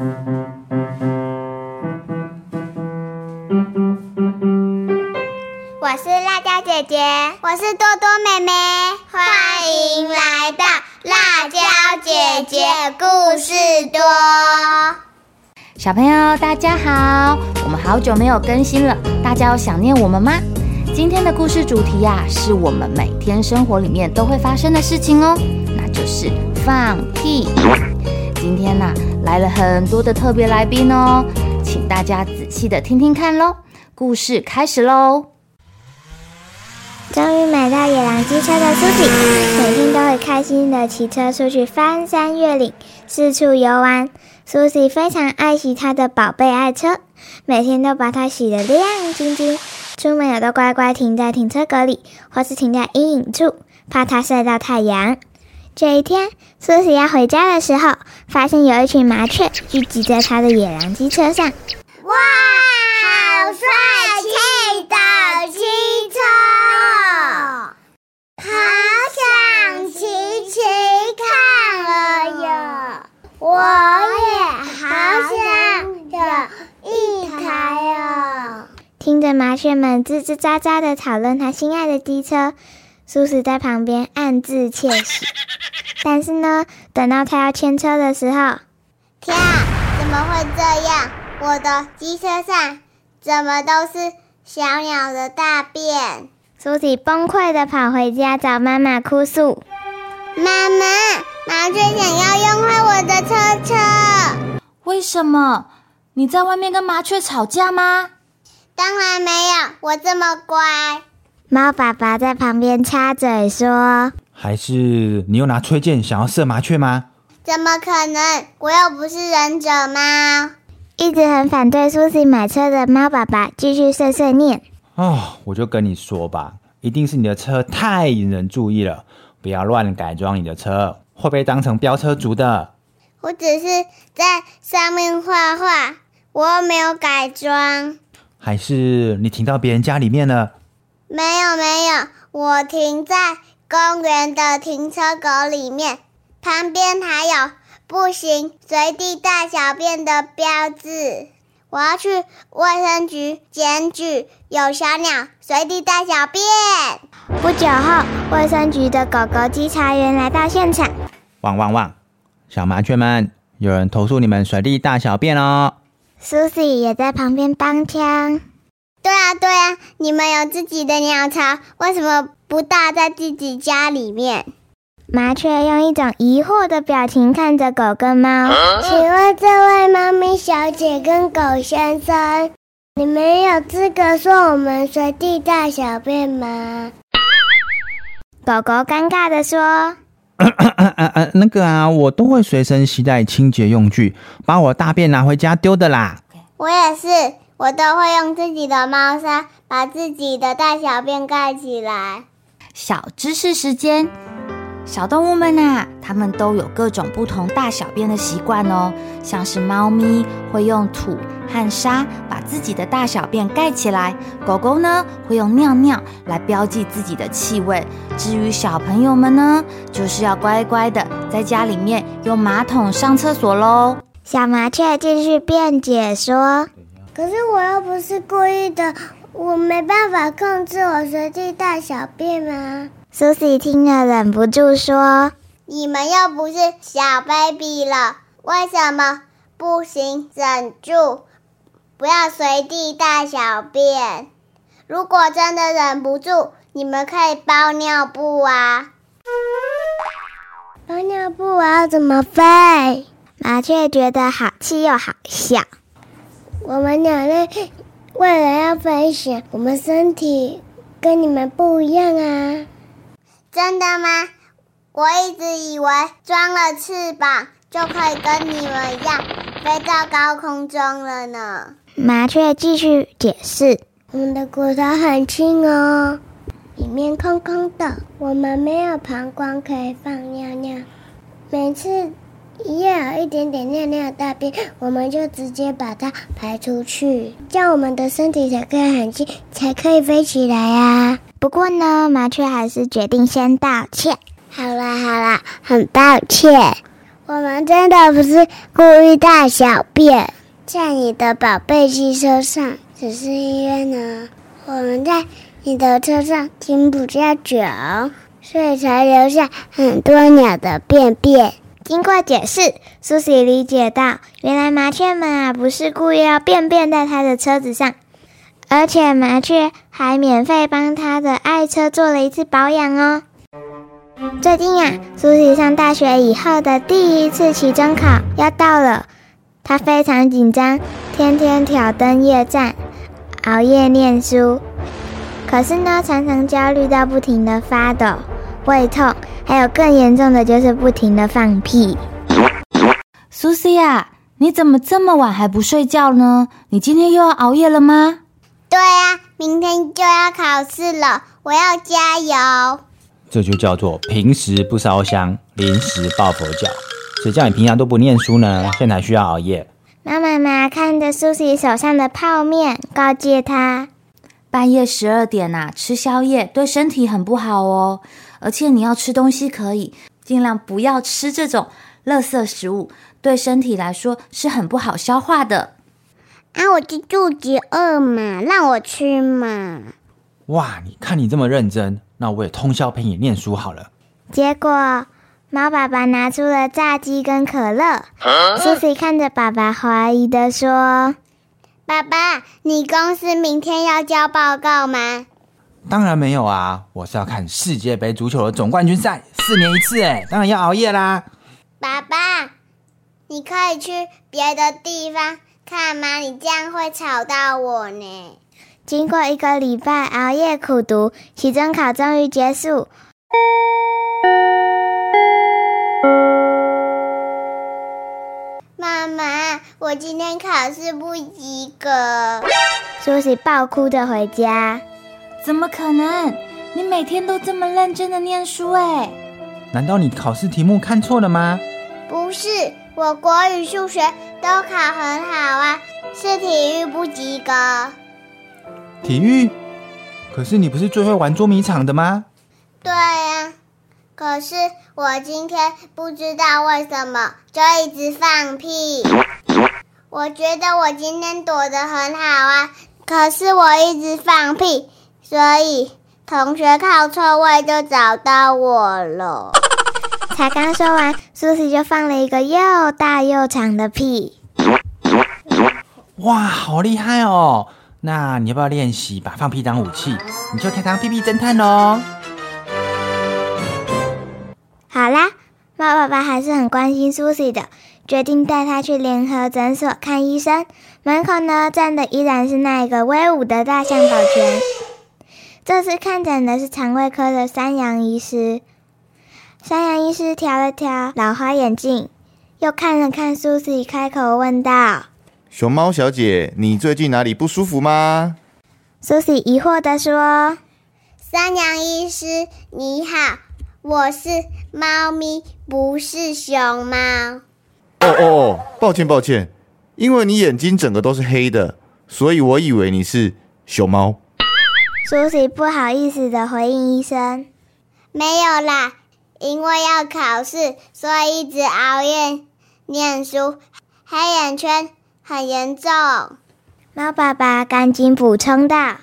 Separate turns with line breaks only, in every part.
我是辣椒姐姐，我是多多妹妹，欢迎来到辣椒姐姐故事多。
小朋友，大家好！我们好久没有更新了，大家有想念我们吗？今天的故事主题呀、是我们每天生活里面都会发生的事情哦，那就是放屁。今天呐、来了很多的特别来宾哦，请大家仔细的听听看喽。故事开始喽！
终于买到野狼机车的苏喜，每天都会开心的骑车出去翻山越岭，四处游玩。苏喜非常爱惜她的宝贝爱车，每天都把它洗得亮晶晶，出门也都乖乖停在停车格里，或是停在阴影处，怕它晒到太阳。这一天，苏喜要回家的时候，发现有一群麻雀聚集在他的野狼机车上。哇，好帅气的机车！好想骑骑看了哟！我也好想有一台哦。听着麻雀们吱吱喳喳的讨论他心爱的机车，苏轼在旁边暗自窃喜。但是呢，等到他要牵车的时候，天啊，怎么会这样？我的机车上怎么都是小鸟的大便？苏喜崩溃的跑回家找妈妈哭诉：“妈妈，麻雀想要用坏我的车车。
为什么你在外面跟麻雀吵架吗？
当然没有，我这么乖。”猫爸爸在旁边插嘴说
还是你又拿吹箭想要射麻雀吗？：“
怎么可能？我又不是忍者猫。”一直很反对苏西买车的猫爸爸继续碎碎念。
哦，我就跟你说吧，一定是你的车太引人注意了，不要乱改装你的车，会被当成飙车族的。
我只是在上面画画，我又没有改装。
还是你停到别人家里面了？
没有没有，我停在公园的停车格里面，旁边还有不行随地大小便的标志。我要去卫生局检举有小鸟随地大小便。不久后，卫生局的狗狗稽查员来到现场。
汪汪汪！小麻雀们，有人投诉你们随地大小便哦。
Susie 也在旁边帮腔。对啊，对啊，你们有自己的鸟巢，为什么不大在自己家里面？麻雀用一种疑惑的表情看着狗跟猫。请问这位猫咪小姐跟狗先生，你们有资格说我们随地大小便吗？狗狗尴尬的说
啊啊啊！那个啊，我都会随身携带清洁用具，把我大便拿回家丢的啦。：“
我也是，我都会用自己的猫砂把自己的大小便盖起来。”
小知识时间，小动物们呐、它们都有各种不同大小便的习惯哦。像是猫咪会用土和沙把自己的大小便盖起来，狗狗呢会用尿尿来标记自己的气味。至于小朋友们呢，就是要乖乖的在家里面用马桶上厕所喽。
小麻雀继续辩解说：“可是我又不是故意的，我没办法控制我随地大小便吗？”苏西听了忍不住说：“你们又不是小 baby 了，为什么不行忍住，不要随地大小便？如果真的忍不住，你们可以包尿布啊。”包尿布我要怎么飞？麻雀觉得好气又好笑。我们鸟类为了要飞翔，我们身体跟你们不一样啊。真的吗？我一直以为装了翅膀就可以跟你们一样飞到高空中了呢。麻雀继续解释：“我们的骨头很轻哦，里面空空的，我们没有膀胱可以放尿尿。每次一有一点点尿尿大便，我们就直接把它排出去，这样我们的身体才可以很轻，才可以飞起来呀、不过呢，麻雀还是决定先道歉。好啦好啦，很抱歉，我们真的不是故意大小便，在你的宝贝汽车上，只是因为呢，我们在你的车上停比较久，所以才留下很多鸟的便便。经过解释，苏西理解到，原来麻雀们啊不是故意要便便在他的车子上，而且麻雀还免费帮他的爱车做了一次保养哦。最近啊，苏西上大学以后的第一次期中考要到了，他非常紧张，天天挑灯夜战，熬夜念书。可是呢，常常焦虑到不停的发抖、胃痛，还有更严重的就是不停的放屁。
苏西啊，你怎么这么晚还不睡觉呢？你今天又要熬夜了吗？
对啊，明天就要考试了，我要加油。
这就叫做平时不烧香，临时抱佛脚。谁叫你平常都不念书呢？现在还需要熬夜？
妈妈妈看着苏西手上的泡面，告诫他：
半夜十二点呐，吃宵夜对身体很不好哦。而且你要吃东西可以，尽量不要吃这种垃圾食物，对身体来说是很不好消化的。
啊，我就肚子饿嘛，让我吃嘛。
哇，你看你这么认真。那我也通宵陪你念书好了。
结果，猫爸爸拿出了炸鸡跟可乐。苏西看着爸爸，怀疑的说：“爸爸，你公司明天要交报告吗？”“
当然没有啊，我是要看世界杯足球的总冠军赛，四年一次，哎，当然要熬夜啦。”“
爸爸，你可以去别的地方看吗？你这样会吵到我呢。”经过一个礼拜熬夜苦读，期中考终于结束。我今天考试不及格。苏西爆哭着回家。
怎么可能？你每天都这么认真的念书哎？
难道你考试题目看错了吗？
不是，我国语、数学都考很好啊，是体育不及格。
体育？可是你不是最会玩捉迷藏的吗？
对呀，可是我今天不知道为什么就一直放屁。我觉得我今天躲得很好啊，可是我一直放屁，所以同学靠臭味就找到我了。才刚说完，苏西就放了一个又大又长的屁。
哇，好厉害哦！那你要不要练习把放屁当武器？你就可以当屁屁侦探喽。
好啦，猫爸爸还是很关心苏西的，决定带他去联合诊所看医生。门口呢站的依然是那一个威武的大象保全。这次看诊的是肠胃科的山羊医师。山羊医师调了调老花眼镜，又看了看苏西，开口问道。
熊猫小姐，你最近哪里不舒服吗？
苏西疑惑的说：“山羊医师，你好，我是猫咪，不是熊猫。”
哦哦哦，抱歉抱歉，因为你眼睛整个都是黑的，所以我以为你是熊猫。
苏西不好意思的回应医生：“没有啦，因为要考试，所以一直熬夜念书，黑眼圈。”很严重，猫爸爸赶紧补充道：“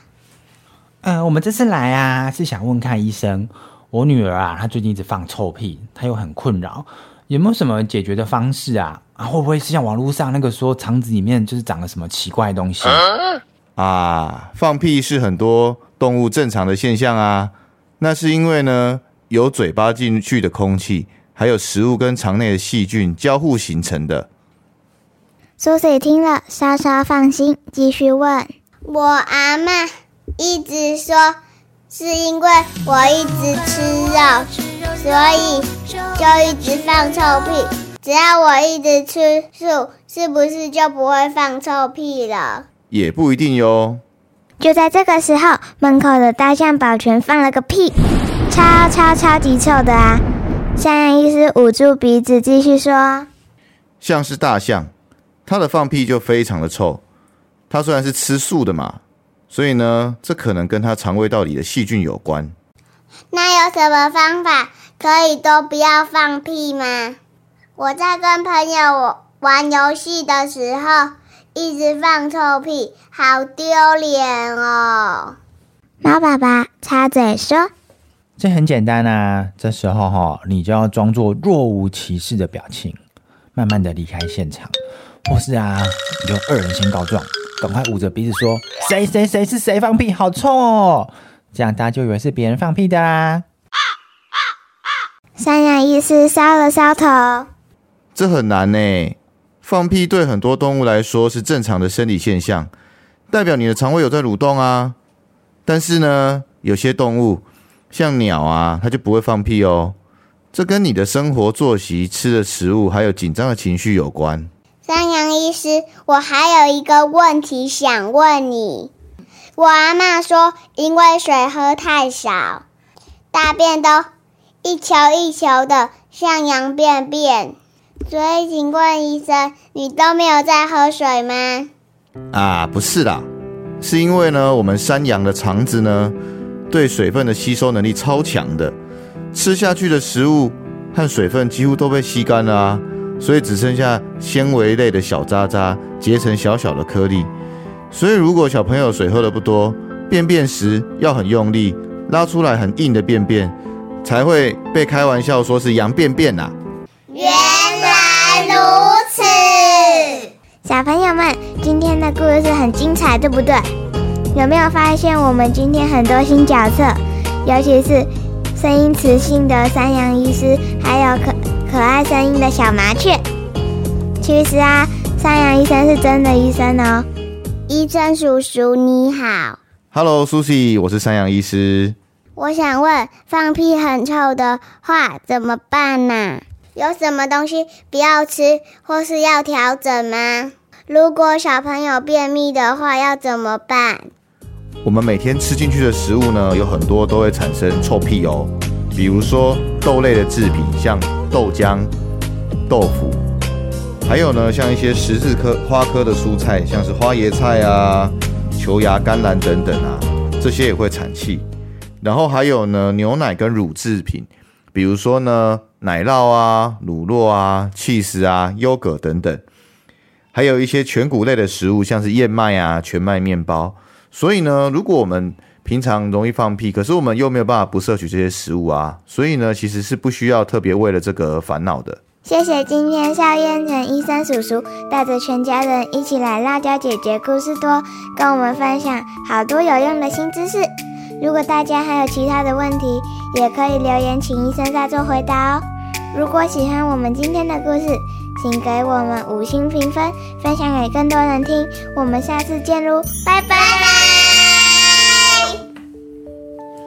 嗯，我们这次来啊，是想问看医生，我女儿啊，她最近一直放臭屁，她又很困扰，有没有什么解决的方式啊？啊，会不会是像网络上那个说肠子里面就是长了什么奇怪的东西
啊？放屁是很多动物正常的现象啊，那是因为呢，有嘴巴进去的空气，还有食物跟肠内的细菌交互形成的。”
苏水听了，稍稍放心，继续问：“我阿妈一直说，是因为我一直吃肉，所以就一直放臭屁。只要我一直吃素，是不是就不会放臭屁了？”
也不一定哟。
就在这个时候，门口的大象保全放了个屁，超超超级臭的啊！山羊医师捂住鼻子，继续说：“
像是大象。”它的放屁就非常的臭，它虽然是吃素的嘛，所以呢，这可能跟他肠胃道里的细菌有关。
那有什么方法可以都不要放屁吗？我在跟朋友玩游戏的时候，一直放臭屁，好丢脸哦。猫爸爸插嘴说：“
这很简单啊，这时候哈，你就要装作若无其事的表情，慢慢的离开现场，或是啊，你就二人先告状，赶快捂着鼻子说谁谁谁是谁放屁，好臭哦，这样大家就以为是别人放屁的啦。”
山羊医师搔了搔头，
这很难呢。放屁对很多动物来说是正常的生理现象，代表你的肠胃有在蠕动啊。但是呢，有些动物像鸟啊，它就不会放屁哦。这跟你的生活作息、吃的食物还有紧张的情绪有关。
山羊医师，我还有一个问题想问你。我阿妈说，因为水喝太少，大便都。一球一球的像羊便便，所以请问医生，你都没有在喝水吗？
啊，不是啦，是因为呢，我们山羊的肠子呢，对水分的吸收能力超强的，吃下去的食物和水分几乎都被吸干了，所以只剩下纤维类的小渣渣结成小小的颗粒。所以如果小朋友水喝的不多，便便时要很用力拉出来很硬的便便。才会被开玩笑说是羊便便呐。
原来如此，小朋友们，今天的故事很精彩，对不对？有没有发现我们今天很多新角色，尤其是声音磁性的山羊医师，还有可可爱声音的小麻雀。其实啊，山羊医生是真的医生哦。医生叔叔你好
，Hello，Susie，我是山羊医师。
我想问，放屁很臭的话怎么办呢？有什么东西不要吃或是要调整吗？如果小朋友便秘的话要怎么办？
我们每天吃进去的食物呢，有很多都会产生臭屁哦。比如说豆类的制品，像豆浆、豆腐，还有呢，像一些十字科花科的蔬菜，像是花椰菜啊、球芽甘蓝等等啊，这些也会产气。然后还有呢，牛奶跟乳制品，比如说呢，奶酪啊、乳酪啊、气司啊、优格等等，还有一些全谷类的食物，像是燕麦啊、全麦面包。所以呢，如果我们平常容易放屁，可是我们又没有办法不摄取这些食物啊，所以呢，其实是不需要特别为了这个烦恼的。
谢谢今天邵燕成医生叔叔带着全家人一起来辣椒姐姐故事多，跟我们分享好多有用的新知识。如果大家还有其他的问题，也可以留言，请医生再做回答哦。如果喜欢我们今天的故事，请给我们五星评分，分享给更多人听。我们下次见喽，拜拜。